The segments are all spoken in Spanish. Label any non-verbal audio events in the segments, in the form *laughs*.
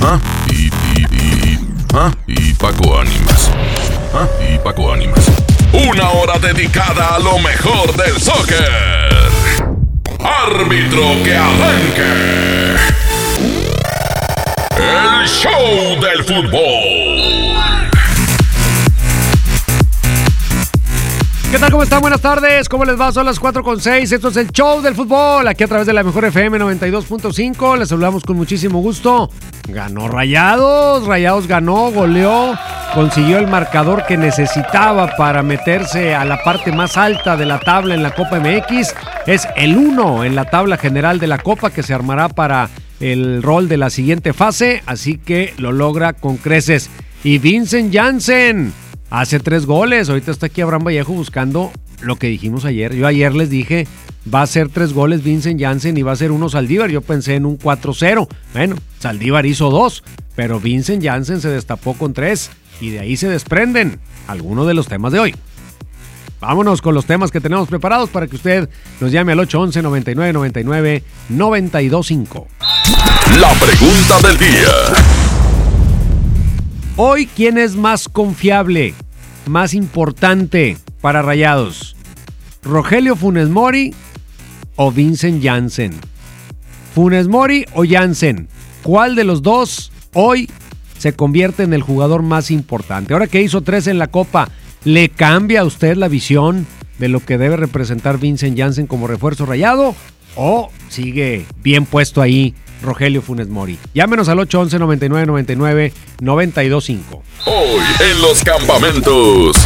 Nelly. Y, y, y, ¿ah? y Paco Ánimas. ¿Ah? Y Paco Ánimas. Una hora dedicada a lo mejor del soccer. Árbitro que arranque. El show del fútbol. ¿Qué tal? ¿Cómo están? Buenas tardes. ¿Cómo les va? Son las 4 con 6. Esto es el show del fútbol. Aquí a través de la mejor FM 92.5. Les saludamos con muchísimo gusto. Ganó Rayados. Rayados ganó, goleó. Consiguió el marcador que necesitaba para meterse a la parte más alta de la tabla en la Copa MX. Es el 1 en la tabla general de la Copa que se armará para el rol de la siguiente fase. Así que lo logra con creces. Y Vincent Janssen hace tres goles. Ahorita está aquí Abraham Vallejo buscando lo que dijimos ayer. Yo ayer les dije, va a ser tres goles Vincent Janssen y va a ser uno Saldívar. Yo pensé en un 4-0. Bueno, Saldívar hizo dos, pero Vincent Janssen se destapó con tres y de ahí se desprenden algunos de los temas de hoy. Vámonos con los temas que tenemos preparados para que usted nos llame al 811 99 99 925. La pregunta del día. Hoy, ¿quién es más confiable, más importante para Rayados? ¿Rogelio Funes Mori o Vincent Janssen? ¿Funes Mori o Janssen? ¿Cuál de los dos hoy se convierte en el jugador más importante? Ahora que hizo tres en la Copa, ¿le cambia a usted la visión de lo que debe representar Vincent Janssen como refuerzo rayado? ¿O sigue bien puesto ahí Rogelio Funes Mori. Llámenos al 811 99 99 925. Hoy en los campamentos.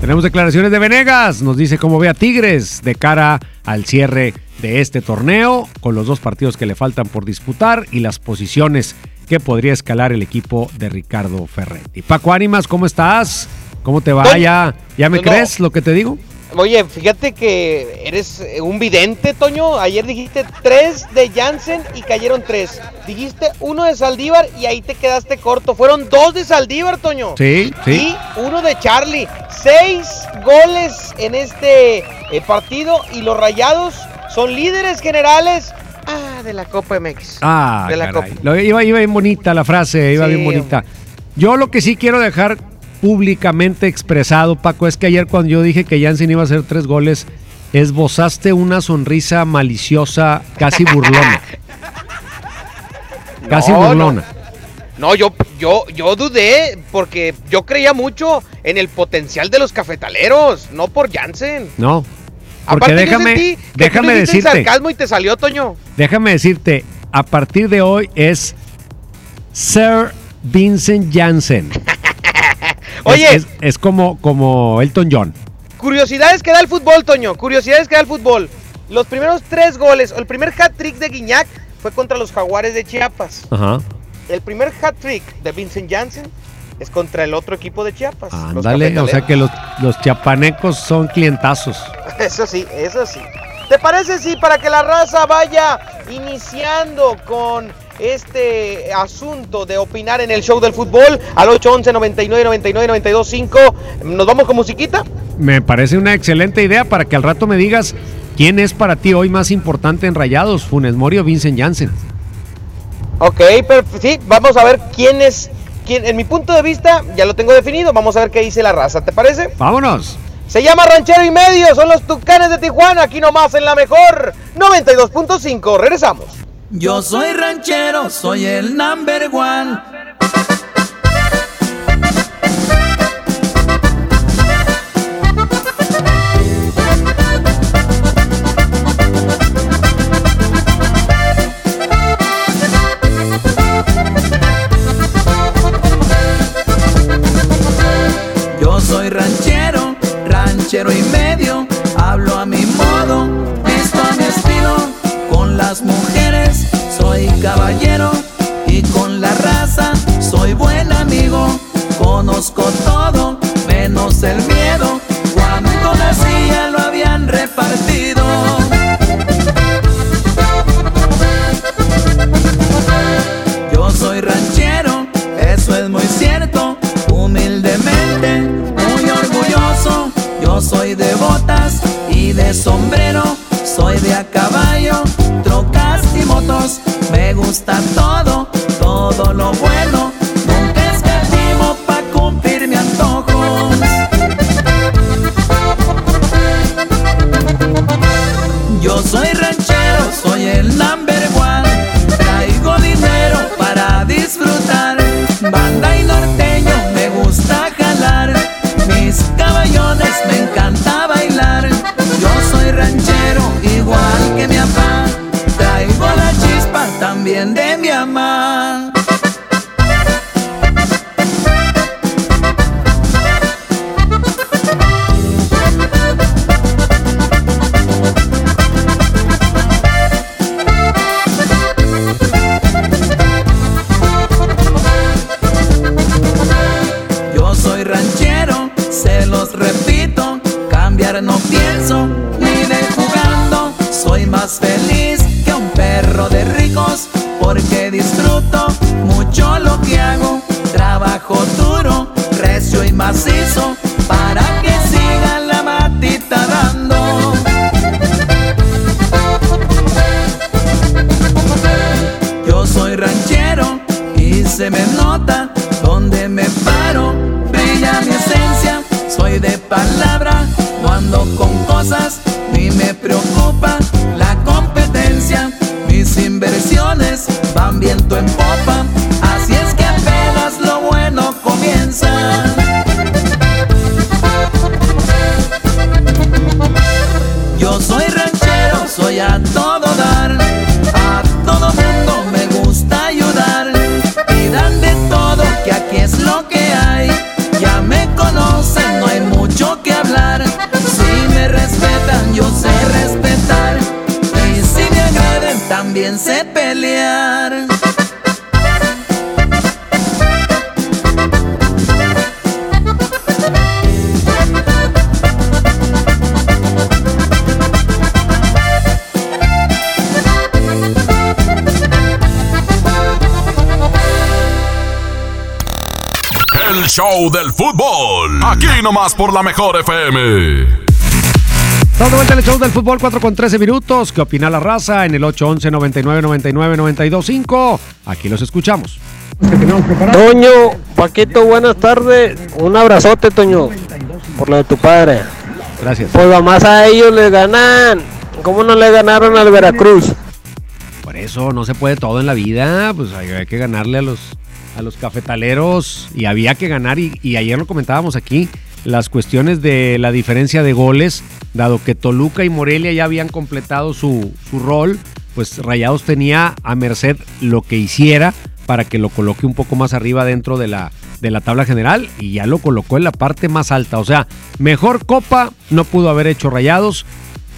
Tenemos declaraciones de Venegas. Nos dice cómo ve a Tigres de cara al cierre de este torneo, con los dos partidos que le faltan por disputar y las posiciones que podría escalar el equipo de Ricardo Ferretti. Paco Ánimas, ¿cómo estás? ¿Cómo te va? ¿Ya, ya me No. crees lo que te digo? Oye, fíjate que eres eh, un vidente, Toño. Ayer dijiste tres de Jansen y cayeron tres. Dijiste uno de Saldívar y ahí te quedaste corto. Fueron dos de Saldívar, Toño. Sí, sí. Y uno de Charlie. Seis goles en este eh, partido y los Rayados son líderes generales ah, de la Copa MX. Ah, de la. Copa. Lo- iba, iba bien bonita la frase, iba Sí, bien bonita. Yo lo que sí quiero dejar públicamente expresado, Paco, es que ayer cuando yo dije que Jansen iba a hacer tres goles, esbozaste una sonrisa maliciosa, casi *laughs* burlona. casi No, burlona. No, yo, yo, yo dudé porque yo creía mucho en el potencial de los cafetaleros, no por Jansen. No. Porque Aparte, yo déjame, sentí que déjame tú decirte, sarcasmo y te salió, Toño. déjame decirte, a partir de hoy es Sir Vincent Jansen. *laughs* Oye, Es, es- es como, como Elton John. curiosidades que da el fútbol, Toño. Curiosidades que da el fútbol. Los primeros tres goles, o el primer hat-trick de Guiñac fue contra los Jaguares de Chiapas. Ajá. El primer hat-trick de Vincent Janssen es contra el otro equipo de Chiapas. los Ándale, o sea que los, los chapanecos son clientazos. *laughs* Eso sí, eso sí. ¿Te parece si para que la raza vaya iniciando con este asunto de opinar en el show del fútbol al 811 99 99 92 5 nos vamos con musiquita? Me parece una excelente idea para que al rato me digas quién es para ti hoy más importante en Rayados, Funes Mori o Vincent Janssen. Ok, pero sí, vamos a ver quién es quién en mi punto de vista ya lo tengo definido, vamos a ver qué dice la raza, ¿te parece? Vámonos. Se llama Ranchero y Medio, son los Tucanes de Tijuana, aquí nomás en la mejor 92.5. Regresamos. Yo soy ranchero, soy el number one. Show del fútbol. Aquí nomás por la mejor FM. Estamos de vuelta en el show del fútbol 4 con 13 minutos. ¿Qué opina la raza en el 811 99 99 92 5? Aquí los escuchamos. Toño, Paquito, buenas tardes. Un abrazote, Toño, por lo de tu padre. Gracias. Pues más a ellos le ganan. ¿Cómo no le ganaron al Veracruz? Por eso no se puede todo en la vida. Pues hay, hay que ganarle a los, a los cafetaleros. Y había que ganar. Y, ayer lo comentábamos aquí. Las cuestiones de la diferencia de goles. Dado que Toluca y Morelia ya habían completado su, su rol. Pues Rayados tenía a merced lo que hiciera para que lo coloque un poco más arriba dentro de la, de la tabla general y ya lo colocó en la parte más alta. O sea, mejor copa no pudo haber hecho Rayados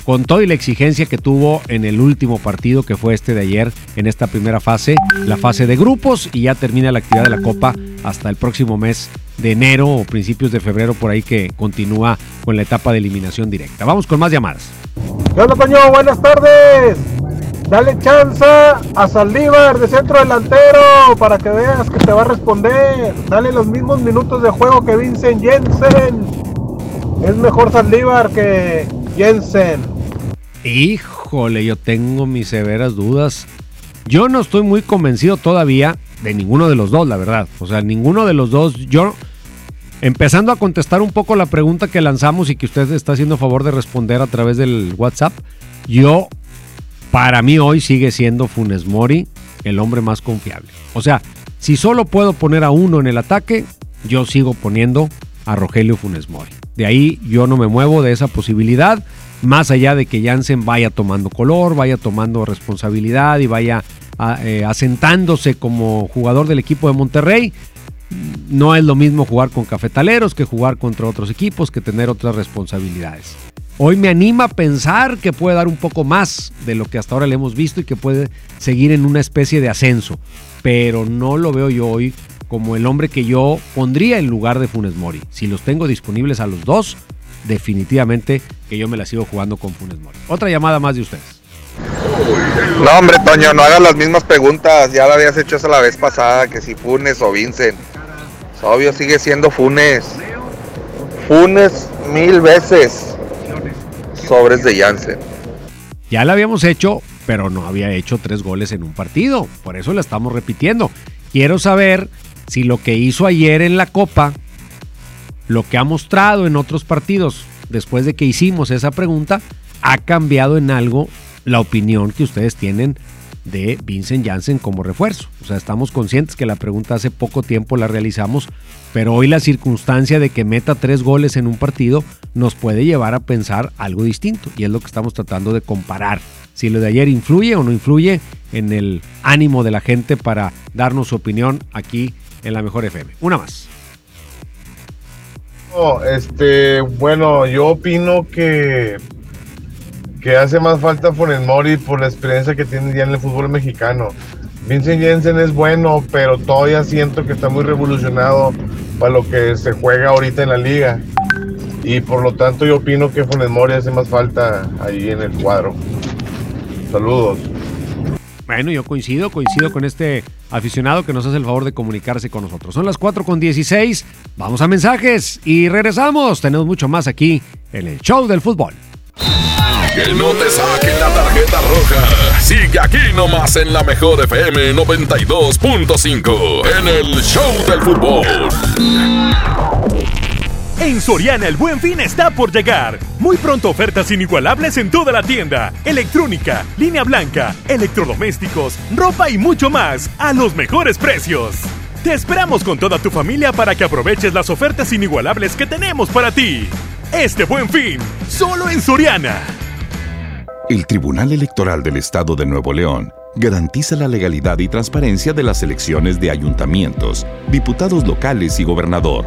con toda la exigencia que tuvo en el último partido que fue este de ayer en esta primera fase, la fase de grupos y ya termina la actividad de la copa hasta el próximo mes de enero o principios de febrero por ahí que continúa con la etapa de eliminación directa. Vamos con más llamadas. ¿Qué onda, Toño? Buenas tardes. Dale chance a Saldívar de centro delantero para que veas que te va a responder. Dale los mismos minutos de juego que Vincent Jensen. Es mejor Saldívar que Jensen. Híjole, yo tengo mis severas dudas. Yo no estoy muy convencido todavía de ninguno de los dos, la verdad. O sea, ninguno de los dos. Yo, empezando a contestar un poco la pregunta que lanzamos y que usted está haciendo favor de responder a través del WhatsApp, yo, para mí hoy sigue siendo Funes Mori el hombre más confiable. O sea, si solo puedo poner a uno en el ataque, yo sigo poniendo a Rogelio Funes Mori. De ahí yo no me muevo de esa posibilidad, más allá de que Jansen vaya tomando color, vaya tomando responsabilidad y vaya a- eh, asentándose como jugador del equipo de Monterrey. No es lo mismo jugar con cafetaleros que jugar contra otros equipos, que tener otras responsabilidades. Hoy me anima a pensar que puede dar un poco más de lo que hasta ahora le hemos visto y que puede seguir en una especie de ascenso. Pero no lo veo yo hoy como el hombre que yo pondría en lugar de Funes Mori. Si los tengo disponibles a los dos, definitivamente que yo me la sigo jugando con Funes Mori. Otra llamada más de ustedes. No, hombre, Toño, no hagas las mismas preguntas. Ya la habías hecho esa la vez pasada, que si Funes o Vincent. Obvio, sigue siendo Funes. Funes mil veces. Sobres de Jansen. Ya la habíamos hecho, pero no había hecho tres goles en un partido. Por eso la estamos repitiendo. Quiero saber si lo que hizo ayer en la Copa, lo que ha mostrado en otros partidos, después de que hicimos esa pregunta, ha cambiado en algo la opinión que ustedes tienen de Vincent Janssen como refuerzo. O sea, estamos conscientes que la pregunta hace poco tiempo la realizamos, pero hoy la circunstancia de que meta tres goles en un partido nos puede llevar a pensar algo distinto y es lo que estamos tratando de comparar. Si lo de ayer influye o no influye en el ánimo de la gente para darnos su opinión aquí en la Mejor FM. Una más. este, bueno, yo opino que que hace más falta Funes Mori por la experiencia que tiene ya en el fútbol mexicano. Vincent Jensen es bueno, pero todavía siento que está muy revolucionado para lo que se juega ahorita en la liga. Y por lo tanto yo opino que Funes Mori hace más falta ahí en el cuadro. Saludos. Bueno, yo coincido, coincido con este aficionado que nos hace el favor de comunicarse con nosotros. Son las 4 con 16, vamos a mensajes y regresamos. Tenemos mucho más aquí en el show del fútbol. Que no te saquen la tarjeta roja. Sigue aquí nomás en la mejor FM 92.5 en el Show del Fútbol. En Soriana el buen fin está por llegar. Muy pronto ofertas inigualables en toda la tienda. Electrónica, línea blanca, electrodomésticos, ropa y mucho más a los mejores precios. Te esperamos con toda tu familia para que aproveches las ofertas inigualables que tenemos para ti. Este buen fin, solo en Soriana. El Tribunal Electoral del Estado de Nuevo León garantiza la legalidad y transparencia de las elecciones de ayuntamientos, diputados locales y gobernador,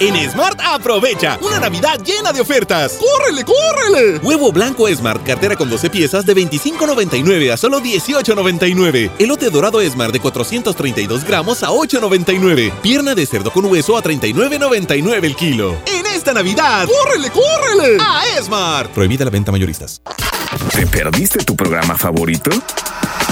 En Smart aprovecha una Navidad llena de ofertas. ¡Córrele, córrele! Huevo blanco Smart, cartera con 12 piezas de 25.99 a solo 18.99. Elote dorado Smart de 432 gramos a 8.99. Pierna de cerdo con hueso a 39.99 el kilo. En esta Navidad, ¡córrele, córrele! A Smart. Prohibida la venta mayoristas. ¿Te perdiste tu programa favorito?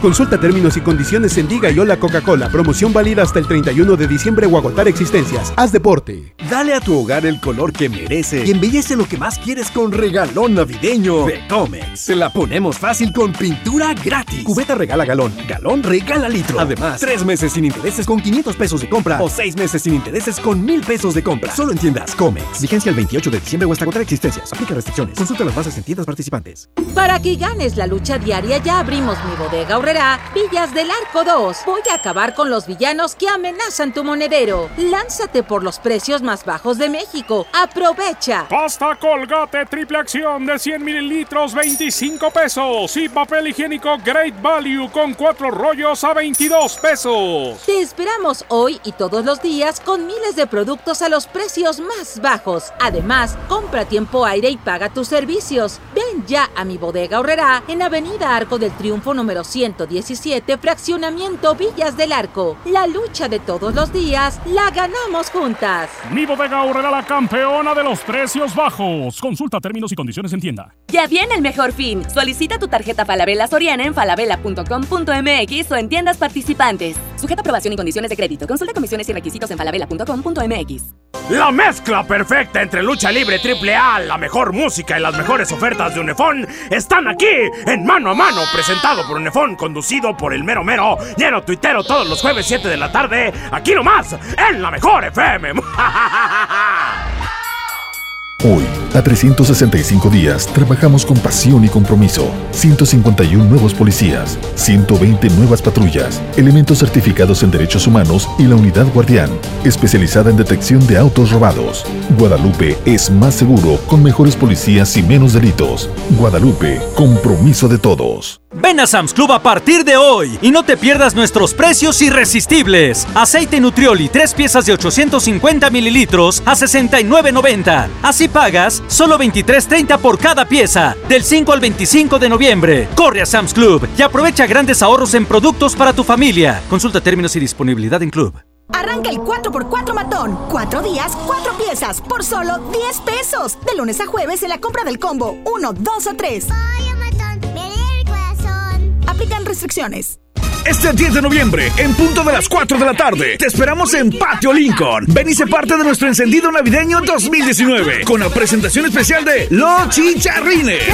Consulta términos y condiciones en Diga y Hola Coca-Cola. Promoción válida hasta el 31 de diciembre o agotar existencias. Haz deporte. Dale a tu hogar el color que merece y embellece lo que más quieres con regalón navideño de Comex. Se la ponemos fácil con pintura gratis. Cubeta regala galón, galón regala litro. Además, tres meses sin intereses con 500 pesos de compra o seis meses sin intereses con 1000 pesos de compra. Solo en tiendas Comex. Vigencia el 28 de diciembre o hasta agotar existencias. Aplica restricciones. Consulta las bases en tiendas participantes. Para que ganes la lucha diaria ya abrimos mi bodega Villas del Arco 2. Voy a acabar con los villanos que amenazan tu monedero. Lánzate por los precios más bajos de México. Aprovecha. Pasta Colgate triple acción de 100 mililitros 25 pesos y papel higiénico Great Value con cuatro rollos a 22 pesos. Te esperamos hoy y todos los días con miles de productos a los precios más bajos. Además, compra tiempo aire y paga tus servicios. Ya a mi bodega horrera en Avenida Arco del Triunfo número 117, fraccionamiento Villas del Arco. La lucha de todos los días la ganamos juntas. Mi bodega horrera la campeona de los precios bajos. Consulta términos y condiciones en tienda. Ya viene el mejor fin. Solicita tu tarjeta Falabella Soriana en falabella.com.mx o en tiendas participantes. Sujeta aprobación y condiciones de crédito. Consulta comisiones y requisitos en falabella.com.mx. La mezcla perfecta entre lucha libre triple A, la mejor música y las mejores ofertas de Están aquí en Mano a Mano, presentado por Unefón, conducido por el mero mero, lleno tuitero todos los jueves 7 de la tarde, aquí nomás, en la mejor FM. *laughs* Hoy, a 365 días, trabajamos con pasión y compromiso. 151 nuevos policías, 120 nuevas patrullas, elementos certificados en derechos humanos y la unidad guardián, especializada en detección de autos robados. Guadalupe es más seguro con mejores policías y menos delitos. Guadalupe, compromiso de todos. Ven a Sam's Club a partir de hoy y no te pierdas nuestros precios irresistibles. Aceite Nutrioli, tres piezas de 850 mililitros a 69.90. Así pagas solo 23.30 por cada pieza. Del 5 al 25 de noviembre. Corre a Sam's Club y aprovecha grandes ahorros en productos para tu familia. Consulta términos y disponibilidad en Club. Arranca el 4x4 matón. Cuatro días, cuatro piezas, por solo 10 pesos. De lunes a jueves en la compra del combo 1, 2 o 3. Aplican restricciones. Este 10 de noviembre, en punto de las 4 de la tarde, te esperamos en Patio Lincoln. Ven y sé parte de nuestro encendido navideño 2019 con la presentación especial de Los Chicharrines.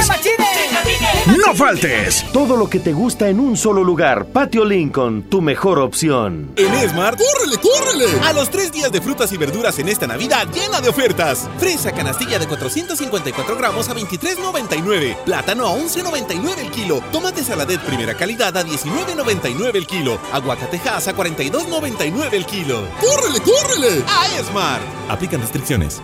No faltes. Todo lo que te gusta en un solo lugar. Patio Lincoln, tu mejor opción. En Smart, ¡córrele, córrele! A los tres días de frutas y verduras en esta Navidad llena de ofertas. Fresa canastilla de 454 gramos a 23,99. Plátano a 11,99 el kilo. Tomate saladet primera calidad a 19,99 el kilo. Aguacatejas a 42.99 el kilo. ¡Córrele, córrele! A Esmar. Aplican restricciones.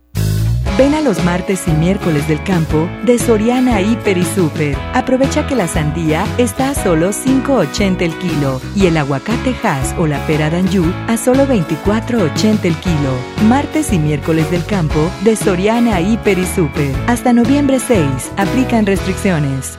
Ven a los martes y miércoles del campo de Soriana Hiper y Super. Aprovecha que la sandía está a solo 5.80 el kilo y el aguacate Hass o la pera Danju a solo 24.80 el kilo. Martes y miércoles del campo de Soriana Hiper y Super. Hasta noviembre 6. Aplican restricciones.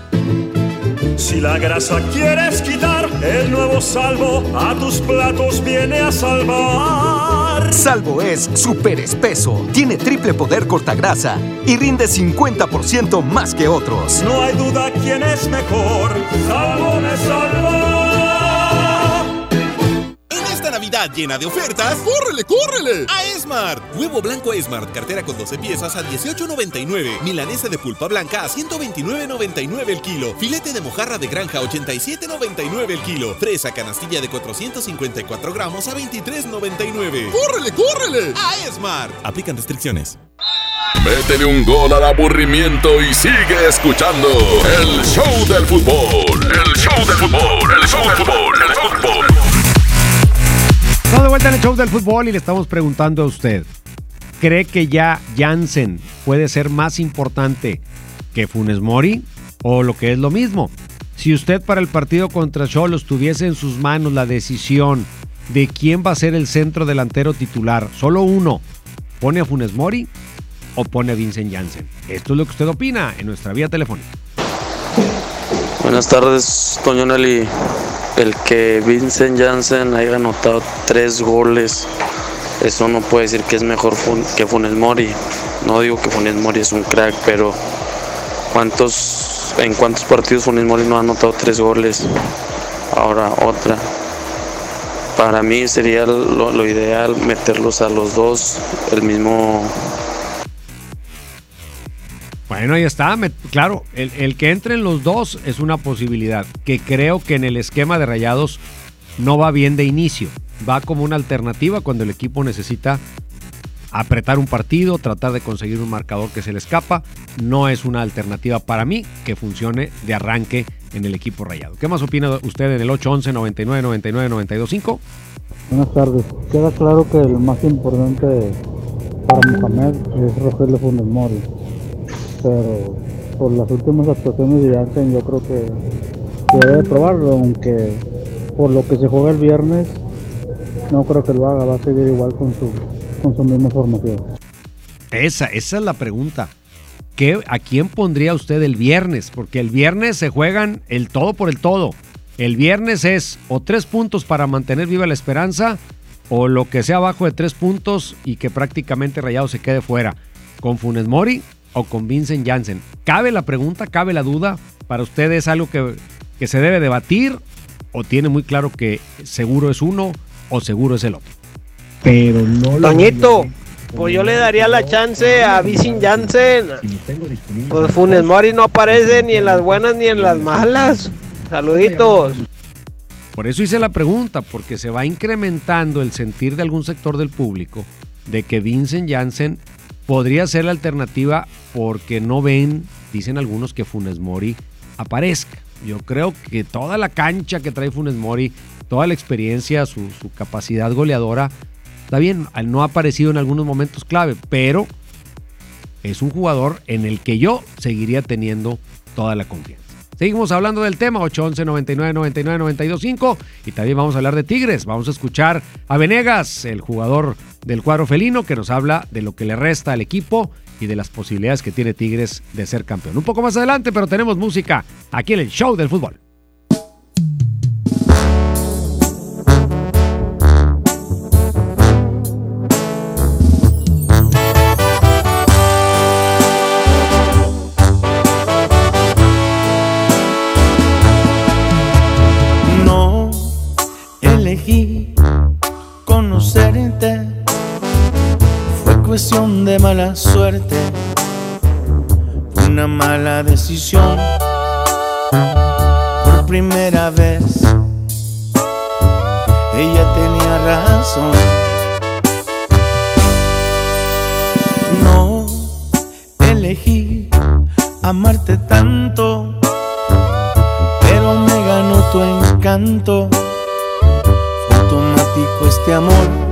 Si la grasa quieres quitar, el nuevo salvo a tus platos viene a salvar. Salvo es súper espeso, tiene triple poder cortagrasa y rinde 50% más que otros. No hay duda quién es mejor. Salvo me salva. Llena de ofertas, ¡córrele, córrele! A Esmart. Huevo blanco Esmart, cartera con 12 piezas a 18.99. Milanesa de pulpa blanca a 129.99 el kilo. Filete de mojarra de granja a 87.99 el kilo. Fresa canastilla de 454 gramos a 23.99. ¡Córrele, córrele! A Esmart. Aplican restricciones. Métele un gol al aburrimiento y sigue escuchando el show del fútbol. El show del fútbol. El show del fútbol. El show del fútbol. Estamos de vuelta en el show del fútbol y le estamos preguntando a usted. ¿Cree que ya Jansen puede ser más importante que Funes Mori? ¿O lo que es lo mismo? Si usted para el partido contra Cholos tuviese en sus manos la decisión de quién va a ser el centro delantero titular, solo uno, ¿pone a Funes Mori o pone a Vincent Janssen? Esto es lo que usted opina en nuestra vía telefónica. Buenas tardes, Toño Nelly. El que Vincent Janssen haya anotado tres goles, eso no puede decir que es mejor que Funes Mori. No digo que Funes Mori es un crack, pero ¿cuántos, ¿en cuántos partidos Funes Mori no ha anotado tres goles? Ahora otra. Para mí sería lo, lo ideal meterlos a los dos el mismo bueno, ahí está. claro, el, el, que entren los dos es una posibilidad que creo que en el esquema de rayados no va bien de inicio. Va como una alternativa cuando el equipo necesita apretar un partido, tratar de conseguir un marcador que se le escapa. No es una alternativa para mí que funcione de arranque en el equipo rayado. ¿Qué más opina usted en el 811 99 99 925? Buenas tardes. Queda claro que el más importante para Mohamed es Rogelio Funes Mori pero por las últimas actuaciones de Janssen yo creo que, debe probarlo, aunque por lo que se juega el viernes no creo que lo haga, va a seguir igual con su, con su misma formación. Esa, esa es la pregunta. ¿Qué, ¿A quién pondría usted el viernes? Porque el viernes se juegan el todo por el todo. El viernes es o tres puntos para mantener viva la esperanza o lo que sea abajo de tres puntos y que prácticamente Rayado se quede fuera. Con Funes Mori o con Vincent Janssen? ¿Cabe la pregunta, cabe la duda? ¿Para usted es algo que, que se debe debatir o tiene muy claro que seguro es uno o seguro es el otro? Pero no Toñito, pues yo le daría la chance a Vincent Janssen. Pues Funes Mori no aparece ni en las buenas ni en las malas. Saluditos. Por eso hice la pregunta, porque se va incrementando el sentir de algún sector del público de que Vincent Janssen podría ser la alternativa porque no ven, dicen algunos, que Funes Mori aparezca. Yo creo que toda la cancha que trae Funes Mori, toda la experiencia, su, capacidad goleadora, está bien, no ha aparecido en algunos momentos clave, pero es un jugador en el que yo seguiría teniendo toda la confianza. Seguimos hablando del tema 811 99 99 925 y también vamos a hablar de Tigres. Vamos a escuchar a Venegas, el jugador del cuadro felino, que nos habla de lo que le resta al equipo y de las posibilidades que tiene Tigres de ser campeón. Un poco más adelante, pero tenemos música aquí en el show del fútbol. Mala suerte, una mala decisión. Por primera vez, ella tenía razón. No elegí amarte tanto, pero me ganó tu encanto. Fue automático este amor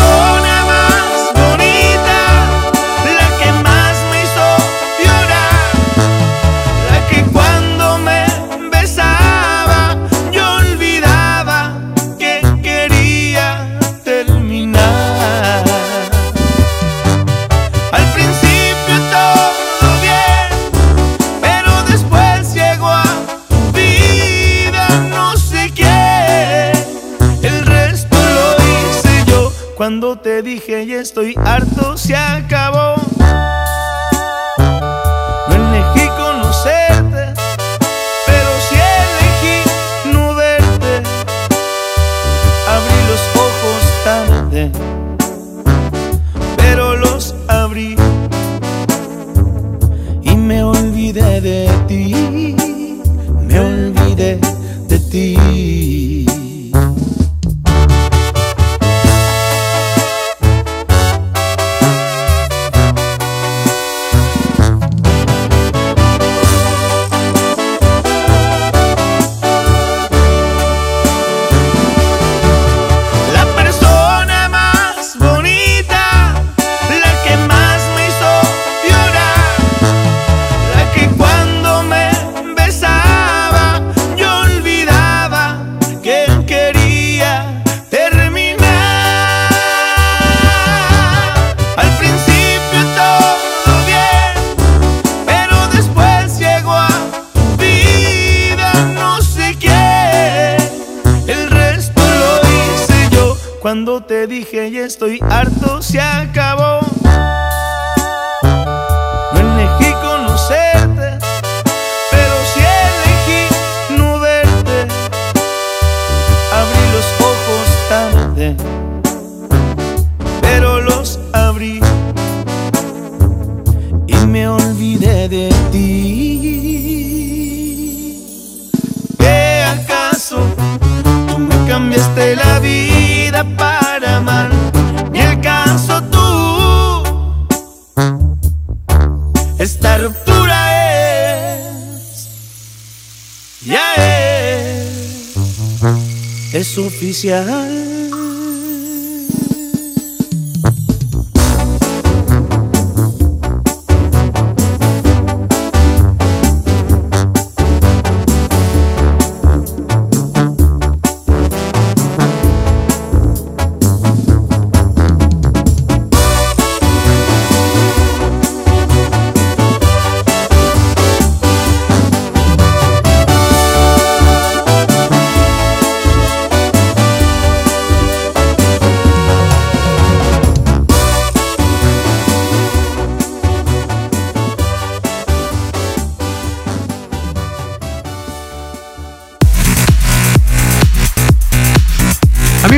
Es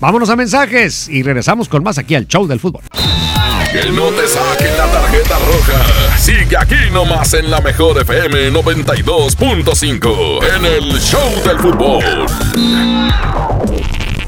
Vámonos a mensajes y regresamos con más aquí al show del fútbol. Que no te saquen la tarjeta roja. Sigue aquí nomás en la mejor FM 92.5 en el show del fútbol.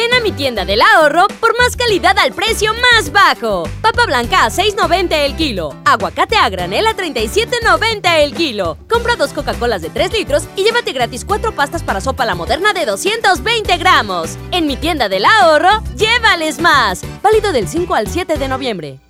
Ven a mi tienda del ahorro por más calidad al precio más bajo. Papa blanca a 6.90 el kilo. Aguacate a granel a 37.90 el kilo. Compra dos Coca-Colas de 3 litros y llévate gratis cuatro pastas para sopa la moderna de 220 gramos. En mi tienda del ahorro, llévales más. Válido del 5 al 7 de noviembre.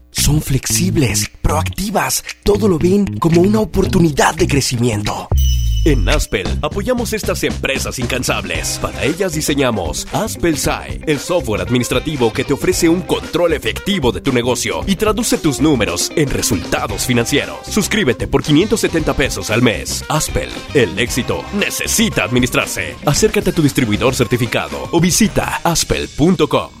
Son flexibles, proactivas, todo lo ven como una oportunidad de crecimiento. En Aspel apoyamos estas empresas incansables. Para ellas diseñamos Aspel SAE, el software administrativo que te ofrece un control efectivo de tu negocio y traduce tus números en resultados financieros. Suscríbete por 570 pesos al mes. Aspel, el éxito necesita administrarse. Acércate a tu distribuidor certificado o visita aspel.com.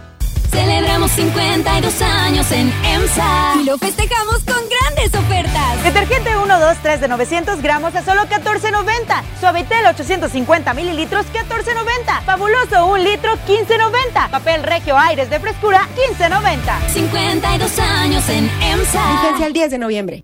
Celebramos 52 años en EMSA y lo festejamos con grandes ofertas. Detergente 1, 2, 3 de 900 gramos a solo 14.90. Suavitel 850 mililitros 14.90. Fabuloso 1 litro 15.90. Papel Regio Aires de frescura 15.90. 52 años en EMSA. Vigencia el 10 de noviembre.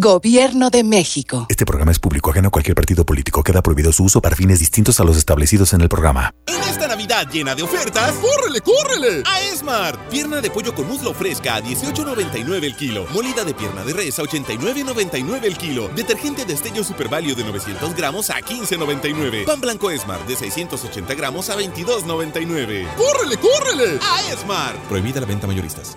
Gobierno de México. Este programa es público ajeno a cualquier partido político. Queda prohibido su uso para fines distintos a los establecidos en el programa. En esta Navidad llena de ofertas, ¡córrele, córrele! A Esmart. Pierna de pollo con muslo fresca a 18.99 el kilo. Molida de pierna de res a 89.99 el kilo. Detergente Destello Super Value de 900 gramos a 15.99. Pan blanco Esmart de 680 gramos a 22.99. ¡Córrele, córrele! A Esmart. Prohibida la venta mayoristas.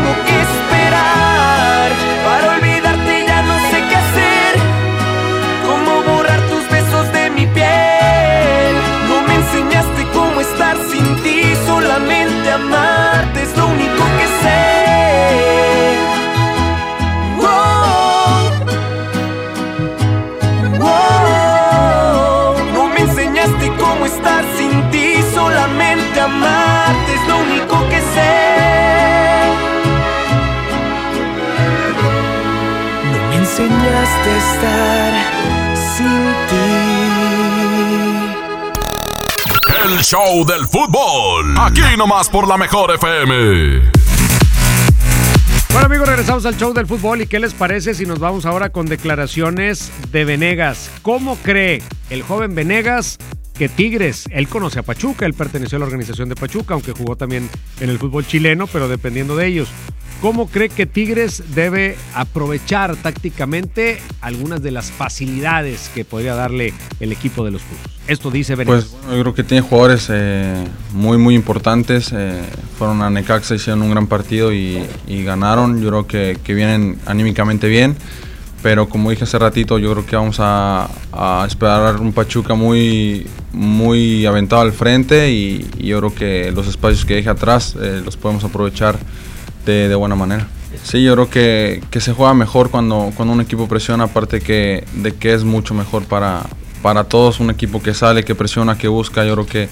amarte es lo único que sé. No me enseñaste cómo estar sin ti, solamente amarte es lo único que sé. No me enseñaste a estar sin ti. Show del fútbol. Aquí nomás por la mejor FM. Bueno amigos, regresamos al show del fútbol y ¿qué les parece si nos vamos ahora con declaraciones de Venegas? ¿Cómo cree el joven Venegas que Tigres, él conoce a Pachuca, él perteneció a la organización de Pachuca, aunque jugó también en el fútbol chileno, pero dependiendo de ellos. ¿Cómo cree que Tigres debe aprovechar tácticamente algunas de las facilidades que podría darle el equipo de los Puros? Esto dice Venegas. Pues yo creo que tiene jugadores eh, muy, muy importantes. eh, fueron a Necaxa, hicieron un gran partido y, ganaron. Yo creo que, vienen anímicamente bien. Pero como dije hace ratito, yo creo que vamos a, esperar un Pachuca muy, muy aventado al frente y, y yo creo que los espacios que deje atrás eh, los podemos aprovechar de, de buena manera. Sí, yo creo que, que se juega mejor cuando, cuando un equipo presiona, aparte que, de que es mucho mejor para, para todos, un equipo que sale, que presiona, que busca, yo creo que,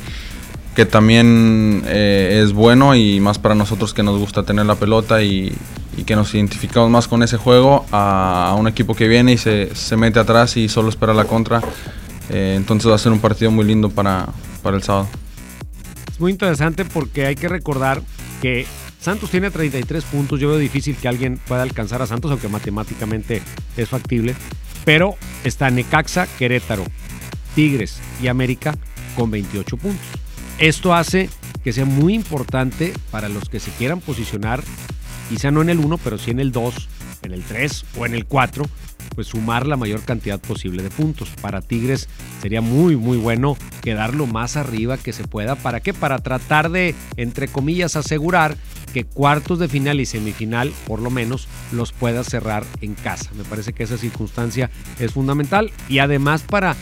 que también eh, es bueno y más para nosotros que nos gusta tener la pelota y, y que nos identificamos más con ese juego a, un equipo que viene y se, se mete atrás y solo espera la contra. Eh, entonces va a ser un partido muy lindo para, para el sábado. Es muy interesante porque hay que recordar que Santos tiene 33 puntos. Yo veo difícil que alguien pueda alcanzar a Santos, aunque matemáticamente es factible. Pero está Necaxa, Querétaro, Tigres y América con 28 puntos. Esto hace que sea muy importante para los que se quieran posicionar, quizá no en el 1, pero sí en el 2, en el 3 o en el 4, pues sumar la mayor cantidad posible de puntos. Para Tigres sería muy, muy bueno quedar lo más arriba que se pueda. ¿Para qué? Para tratar de, entre comillas, asegurar que cuartos de final y semifinal, por lo menos, los pueda cerrar en casa. Me parece que esa circunstancia es fundamental y además para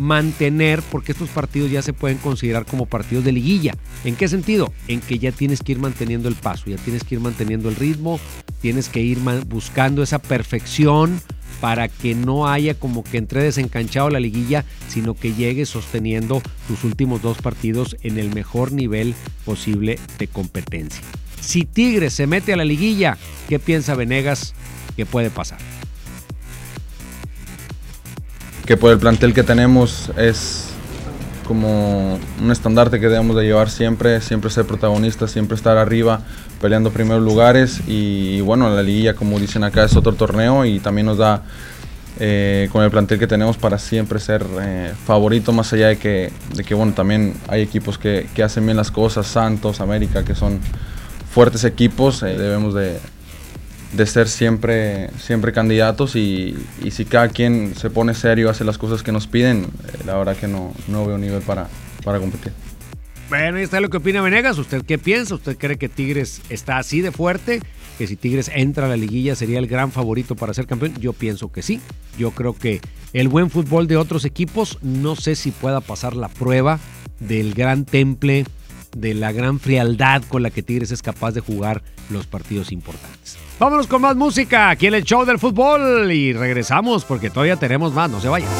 mantener, porque estos partidos ya se pueden considerar como partidos de liguilla. ¿En qué sentido? En que ya tienes que ir manteniendo el paso, ya tienes que ir manteniendo el ritmo, tienes que ir buscando esa perfección para que no haya como que entre desencanchado la liguilla, sino que llegues sosteniendo tus últimos dos partidos en el mejor nivel posible de competencia. Si Tigres se mete a la liguilla, ¿qué piensa Venegas que puede pasar? Que por el plantel que tenemos es como un estandarte que debemos de llevar siempre, siempre ser protagonistas, siempre estar arriba, peleando primeros lugares. Y, bueno, la liguilla como dicen acá es otro torneo y también nos da eh, con el plantel que tenemos para siempre ser eh, favorito más allá de que, de que bueno, también hay equipos que, que hacen bien las cosas, Santos, América, que son fuertes equipos, eh, debemos de, de ser siempre, siempre candidatos y, y si cada quien se pone serio, hace las cosas que nos piden, eh, la verdad que no, no veo nivel para, para competir. Bueno, ahí está lo que opina Venegas. ¿Usted qué piensa? ¿Usted cree que Tigres está así de fuerte? Que si Tigres entra a la liguilla sería el gran favorito para ser campeón. Yo pienso que sí. Yo creo que el buen fútbol de otros equipos, no sé si pueda pasar la prueba del gran temple, de la gran frialdad con la que Tigres es capaz de jugar los partidos importantes. Vámonos con más música aquí en el show del fútbol y regresamos porque todavía tenemos más. No se vayan.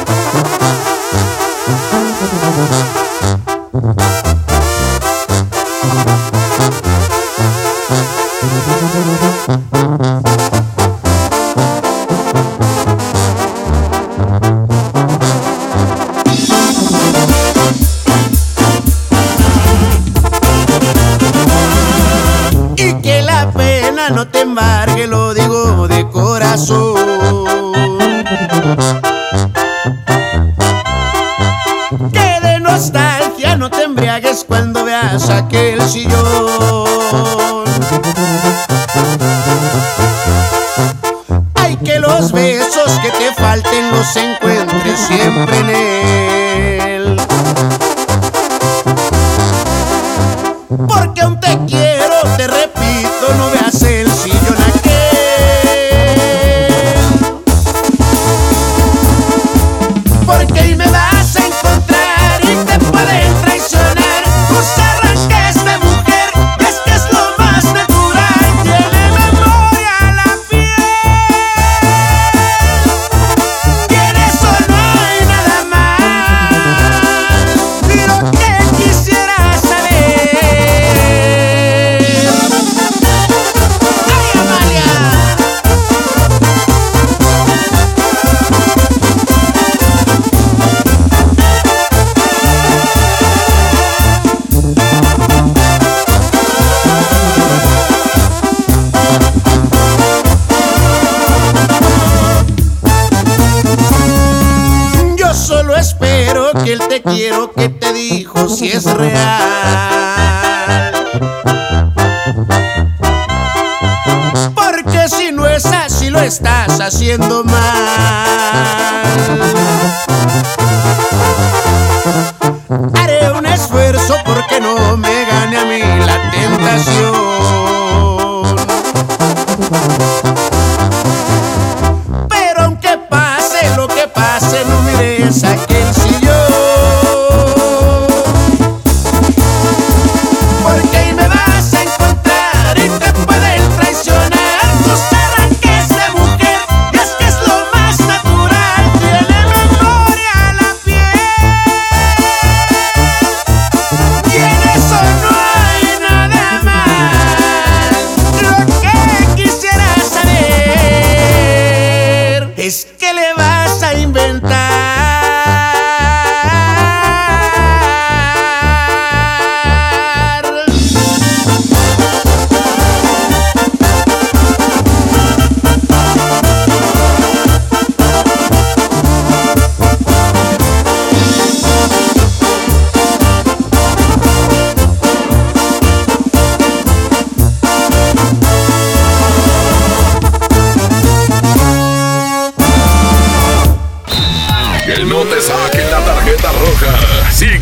Si es real. Porque si no es así lo estás haciendo mal.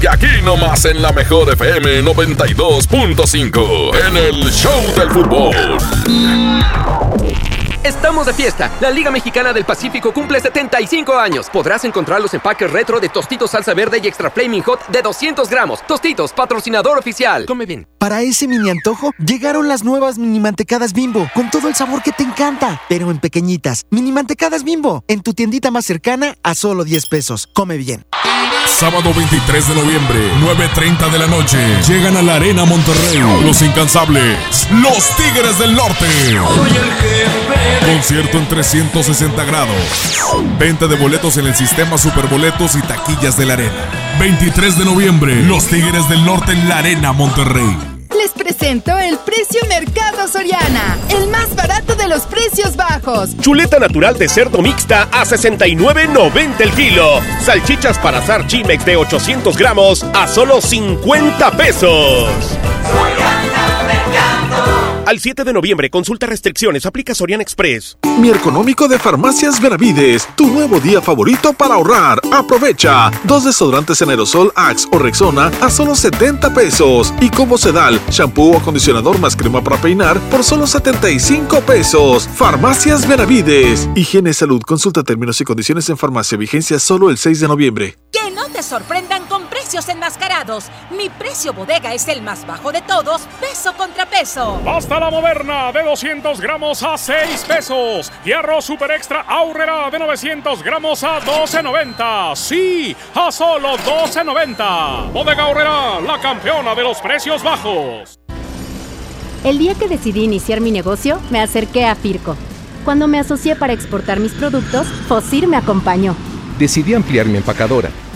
Sigue aquí nomás en la mejor FM 92.5 en el Show del Fútbol. Estamos de fiesta. La Liga Mexicana del Pacífico cumple 75 años. Podrás encontrar los empaques retro de Tostitos Salsa Verde y Extra Flaming Hot de 200 gramos. Tostitos, patrocinador oficial. Come bien. Para ese mini antojo, llegaron las nuevas mini mantecadas bimbo, con todo el sabor que te encanta, pero en pequeñitas. Mini mantecadas bimbo, en tu tiendita más cercana a solo 10 pesos. Come bien. Sábado 23 de noviembre, 9.30 de la noche. Llegan a la Arena Monterrey. Los incansables. Los Tigres del Norte. Concierto en 360 grados. Venta de boletos en el sistema Superboletos y taquillas de la Arena. 23 de noviembre, Los Tigres del Norte en la Arena Monterrey. Les presento el precio Mercado Soriana, el más barato de los precios bajos. Chuleta natural de cerdo mixta a 69.90 el kilo. Salchichas para asar Chimex de 800 gramos a solo 50 pesos. Al 7 de noviembre, consulta restricciones, aplica Sorian Express. Mi económico de Farmacias Benavides, tu nuevo día favorito para ahorrar. Aprovecha. Dos desodorantes en aerosol Axe o Rexona a solo 70 pesos. Y como sedal, shampoo o acondicionador más crema para peinar por solo 75 pesos. Farmacias Benavides. Higiene Salud. Consulta términos y condiciones en farmacia. Vigencia solo el 6 de noviembre. Que no te sorprendan con precios enmascarados. Mi precio bodega es el más bajo de todos, peso contra peso. Hasta la moderna de 200 gramos a 6 pesos. Y arroz super extra aurrera de 900 gramos a 12.90. Sí, a solo 12.90. Bodega Aurrera, la campeona de los precios bajos. El día que decidí iniciar mi negocio, me acerqué a Firco. Cuando me asocié para exportar mis productos, Fosir me acompañó. Decidí ampliar mi empacadora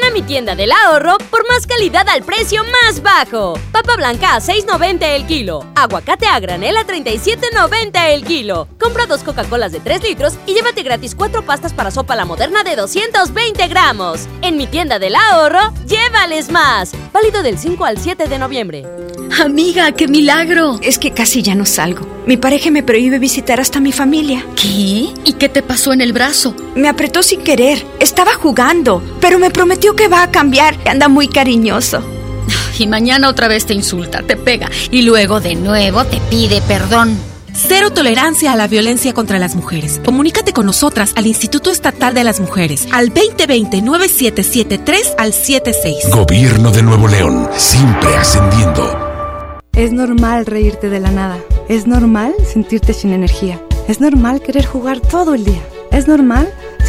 Ven a mi tienda del ahorro por más calidad al precio más bajo. Papa blanca a 6.90 el kilo. Aguacate a granel a 37.90 el kilo. Compra dos Coca-Colas de 3 litros y llévate gratis cuatro pastas para sopa la moderna de 220 gramos. En mi tienda del ahorro, llévales más. Válido del 5 al 7 de noviembre. Amiga, qué milagro. Es que casi ya no salgo. Mi pareja me prohíbe visitar hasta mi familia. ¿Qué? ¿Y qué te pasó en el brazo? Me apretó sin querer. Estaba jugando, pero me prometió que va a cambiar. Anda muy cariñoso. Y mañana otra vez te insulta, te pega y luego de nuevo te pide perdón. Cero tolerancia a la violencia contra las mujeres. Comunícate con nosotras al Instituto Estatal de las Mujeres al 2020-9773 al 76. Gobierno de Nuevo León, siempre ascendiendo. Es normal reírte de la nada. Es normal sentirte sin energía. Es normal querer jugar todo el día. Es normal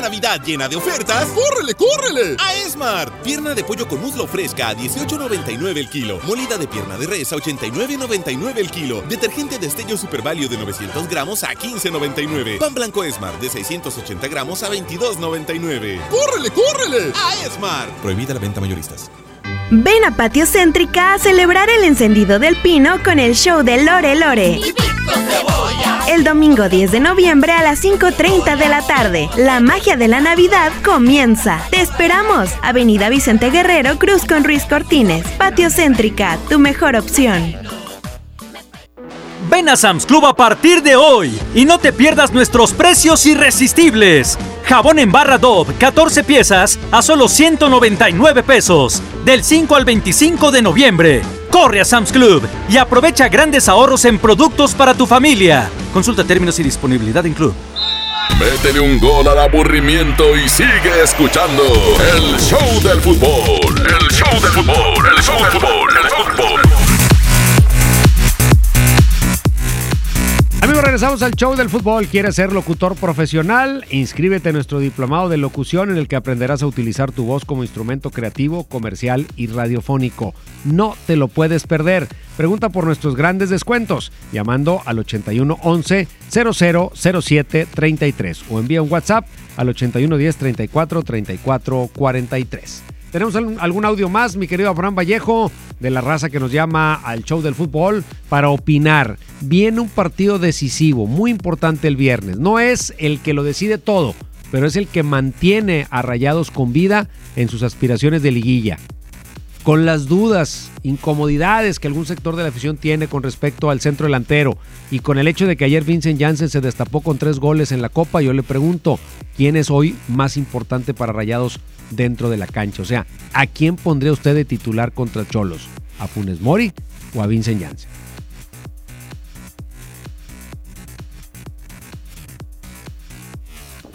Navidad llena de ofertas, ¡córrele, córrele! A Esmart. Pierna de pollo con muslo fresca a 18.99 el kilo. Molida de pierna de res a 89.99 el kilo. Detergente Destello Super Value de 900 gramos a 15.99. Pan blanco Esmart de 680 gramos a 22.99. ¡Córrele, córrele! A Esmart. Prohibida la venta mayoristas. Ven a Patio Céntrica a celebrar el encendido del pino con el show de Lore Lore. El domingo 10 de noviembre a las 5.30 de la tarde. La magia de la Navidad comienza. Te esperamos. Avenida Vicente Guerrero, Cruz con Ruiz Cortines. Patio Céntrica, tu mejor opción. Ven a Sam's Club a partir de hoy y no te pierdas nuestros precios irresistibles. Jabón en barra Dove, 14 piezas a solo 199 pesos. Del 5 al 25 de noviembre. Corre a Sam's Club y aprovecha grandes ahorros en productos para tu familia. Consulta términos y disponibilidad en club. Métele un gol al aburrimiento y sigue escuchando el show del fútbol. El show del fútbol, el show del fútbol, el fútbol. Amigos, regresamos al show del fútbol. ¿Quieres ser locutor profesional? Inscríbete en nuestro diplomado de locución en el que aprenderás a utilizar tu voz como instrumento creativo, comercial y radiofónico. No te lo puedes perder. Pregunta por nuestros grandes descuentos llamando al 81 11 0007 33 o envía un WhatsApp al 81 10 34 34 43. Tenemos algún, audio más, mi querido Abraham Vallejo, de la raza que nos llama al show del fútbol para opinar. Viene un partido decisivo, muy importante el viernes. No es el que lo decide todo, pero es el que mantiene a Rayados con vida en sus aspiraciones de liguilla. Con las dudas, incomodidades que algún sector de la afición tiene con respecto al centro delantero y con el hecho de que ayer Vincent Janssen se destapó con tres goles en la Copa, yo le pregunto, ¿quién es hoy más importante para Rayados dentro de la cancha? O sea, ¿a quién pondría usted de titular contra Cholos? ¿A Funes Mori o a Vincent Janssen?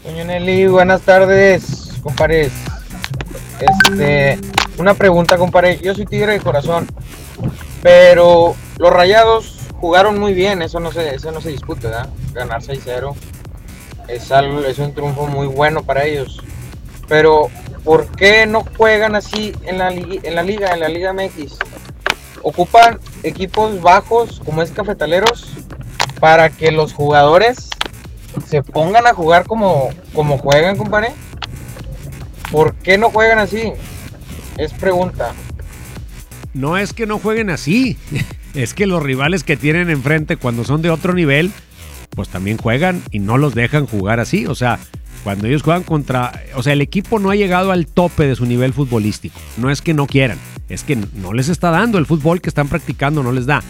Doña Nelly, buenas tardes, compares. Este, una pregunta, compadre. Yo soy tigre de corazón, pero los rayados jugaron muy bien, eso no se, eso no se discute, ¿verdad? Ganar 6-0 es, algo, es un triunfo muy bueno para ellos. Pero, ¿por qué no juegan así en la, en la liga, en la Liga MX? Ocupan equipos bajos, como es Cafetaleros, para que los jugadores se pongan a jugar como, como juegan, compadre. ¿Por qué no juegan así? Es pregunta. No es que no jueguen así, *laughs* es que los rivales que tienen enfrente cuando son de otro nivel, pues también juegan y no los dejan jugar así. O sea, cuando ellos juegan contra... O sea, el equipo no ha llegado al tope de su nivel futbolístico. No es que no quieran, es que no les está dando el fútbol que están practicando, no les da.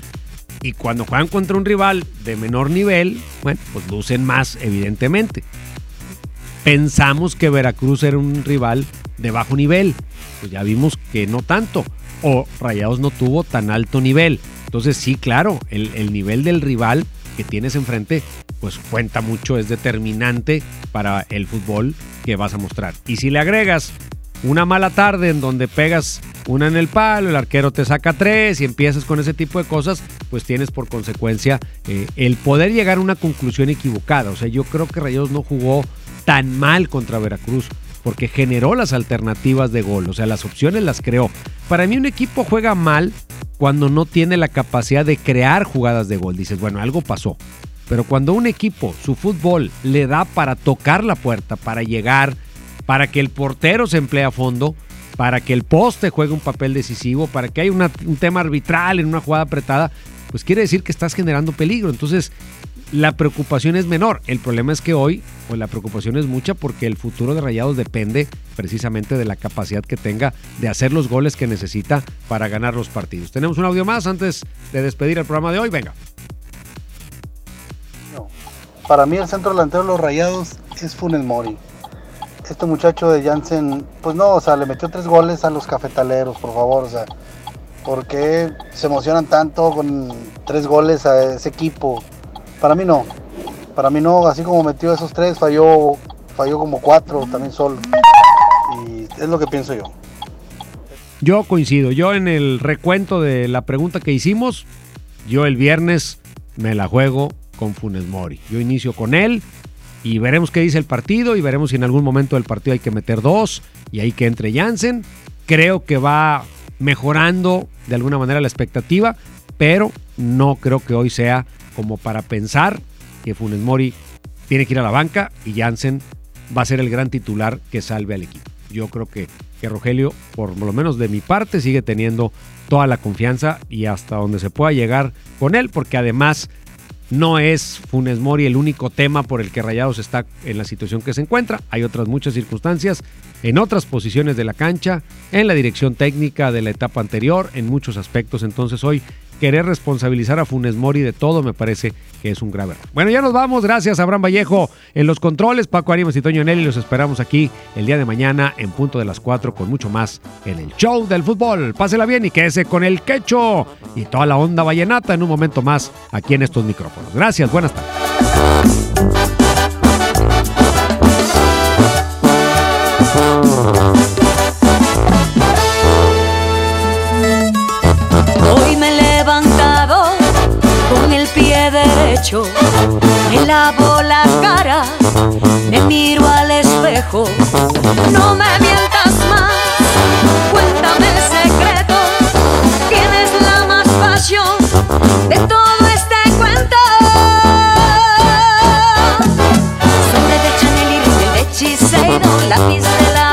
Y cuando juegan contra un rival de menor nivel, bueno, pues lucen más, evidentemente. Pensamos que Veracruz era un rival de bajo nivel. Pues ya vimos que no tanto. O Rayados no tuvo tan alto nivel. Entonces sí, claro, el, el nivel del rival que tienes enfrente, pues cuenta mucho, es determinante para el fútbol que vas a mostrar. Y si le agregas una mala tarde en donde pegas una en el palo, el arquero te saca tres y empiezas con ese tipo de cosas, pues tienes por consecuencia eh, el poder llegar a una conclusión equivocada. O sea, yo creo que Rayados no jugó tan mal contra Veracruz porque generó las alternativas de gol, o sea, las opciones las creó. Para mí un equipo juega mal cuando no tiene la capacidad de crear jugadas de gol. Dices, bueno, algo pasó. Pero cuando un equipo, su fútbol, le da para tocar la puerta, para llegar, para que el portero se emplee a fondo, para que el poste juegue un papel decisivo, para que haya un tema arbitral en una jugada apretada, pues quiere decir que estás generando peligro. Entonces, la preocupación es menor. El problema es que hoy, pues la preocupación es mucha porque el futuro de Rayados depende precisamente de la capacidad que tenga de hacer los goles que necesita para ganar los partidos. Tenemos un audio más antes de despedir el programa de hoy. Venga. Para mí el centro delantero de los Rayados es Funes Mori. este muchacho de Jansen, pues no, o sea, le metió tres goles a los cafetaleros, por favor, o sea, ¿por qué se emocionan tanto con tres goles a ese equipo? Para mí no, para mí no, así como metió esos tres, falló, falló como cuatro también solo. Y es lo que pienso yo. Yo coincido, yo en el recuento de la pregunta que hicimos, yo el viernes me la juego con Funes Mori. Yo inicio con él y veremos qué dice el partido y veremos si en algún momento del partido hay que meter dos y ahí que entre Jansen. Creo que va mejorando de alguna manera la expectativa, pero no creo que hoy sea como para pensar que Funes Mori tiene que ir a la banca y Jansen va a ser el gran titular que salve al equipo. Yo creo que, que Rogelio, por lo menos de mi parte, sigue teniendo toda la confianza y hasta donde se pueda llegar con él, porque además no es Funes Mori el único tema por el que Rayados está en la situación que se encuentra. Hay otras muchas circunstancias en otras posiciones de la cancha, en la dirección técnica de la etapa anterior, en muchos aspectos. Entonces hoy querer responsabilizar a Funes Mori de todo me parece que es un grave error. Bueno, ya nos vamos. Gracias Abraham Vallejo en los controles, Paco Arias y Toño Nelly. Los esperamos aquí el día de mañana en punto de las 4 con mucho más en el show del fútbol. Pásela bien y quédese con el quecho y toda la onda vallenata en un momento más aquí en estos micrófonos. Gracias, buenas tardes. Me lavo la cara, me miro al espejo, no me mientas más, cuéntame el secreto, tienes la más pasión de todo este cuento. Sobre de Chanel y de Shiseido, lápiz de labios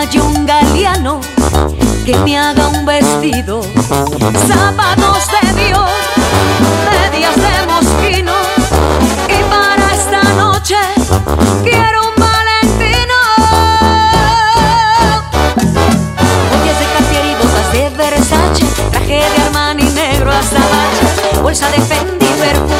a un que me haga un vestido, zapatos de Dios, medias de mosquino, y para esta noche quiero un valentino. Joyas de Cartier y botas de Versace, traje de Armani negro hasta bache, bolsa de Fendi, perfume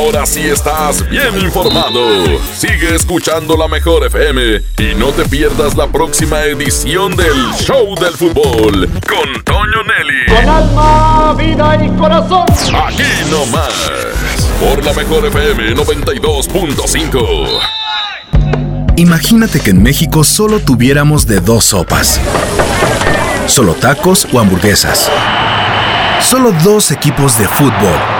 Ahora sí estás bien informado. Sigue escuchando la mejor FM y no te pierdas la próxima edición del Show del Fútbol con Toño Nelly. Con alma, vida vida y corazón. Aquí no más. Por la mejor FM 92.5. Imagínate que en México solo tuviéramos de dos sopas. Solo tacos o hamburguesas. Solo dos equipos de fútbol.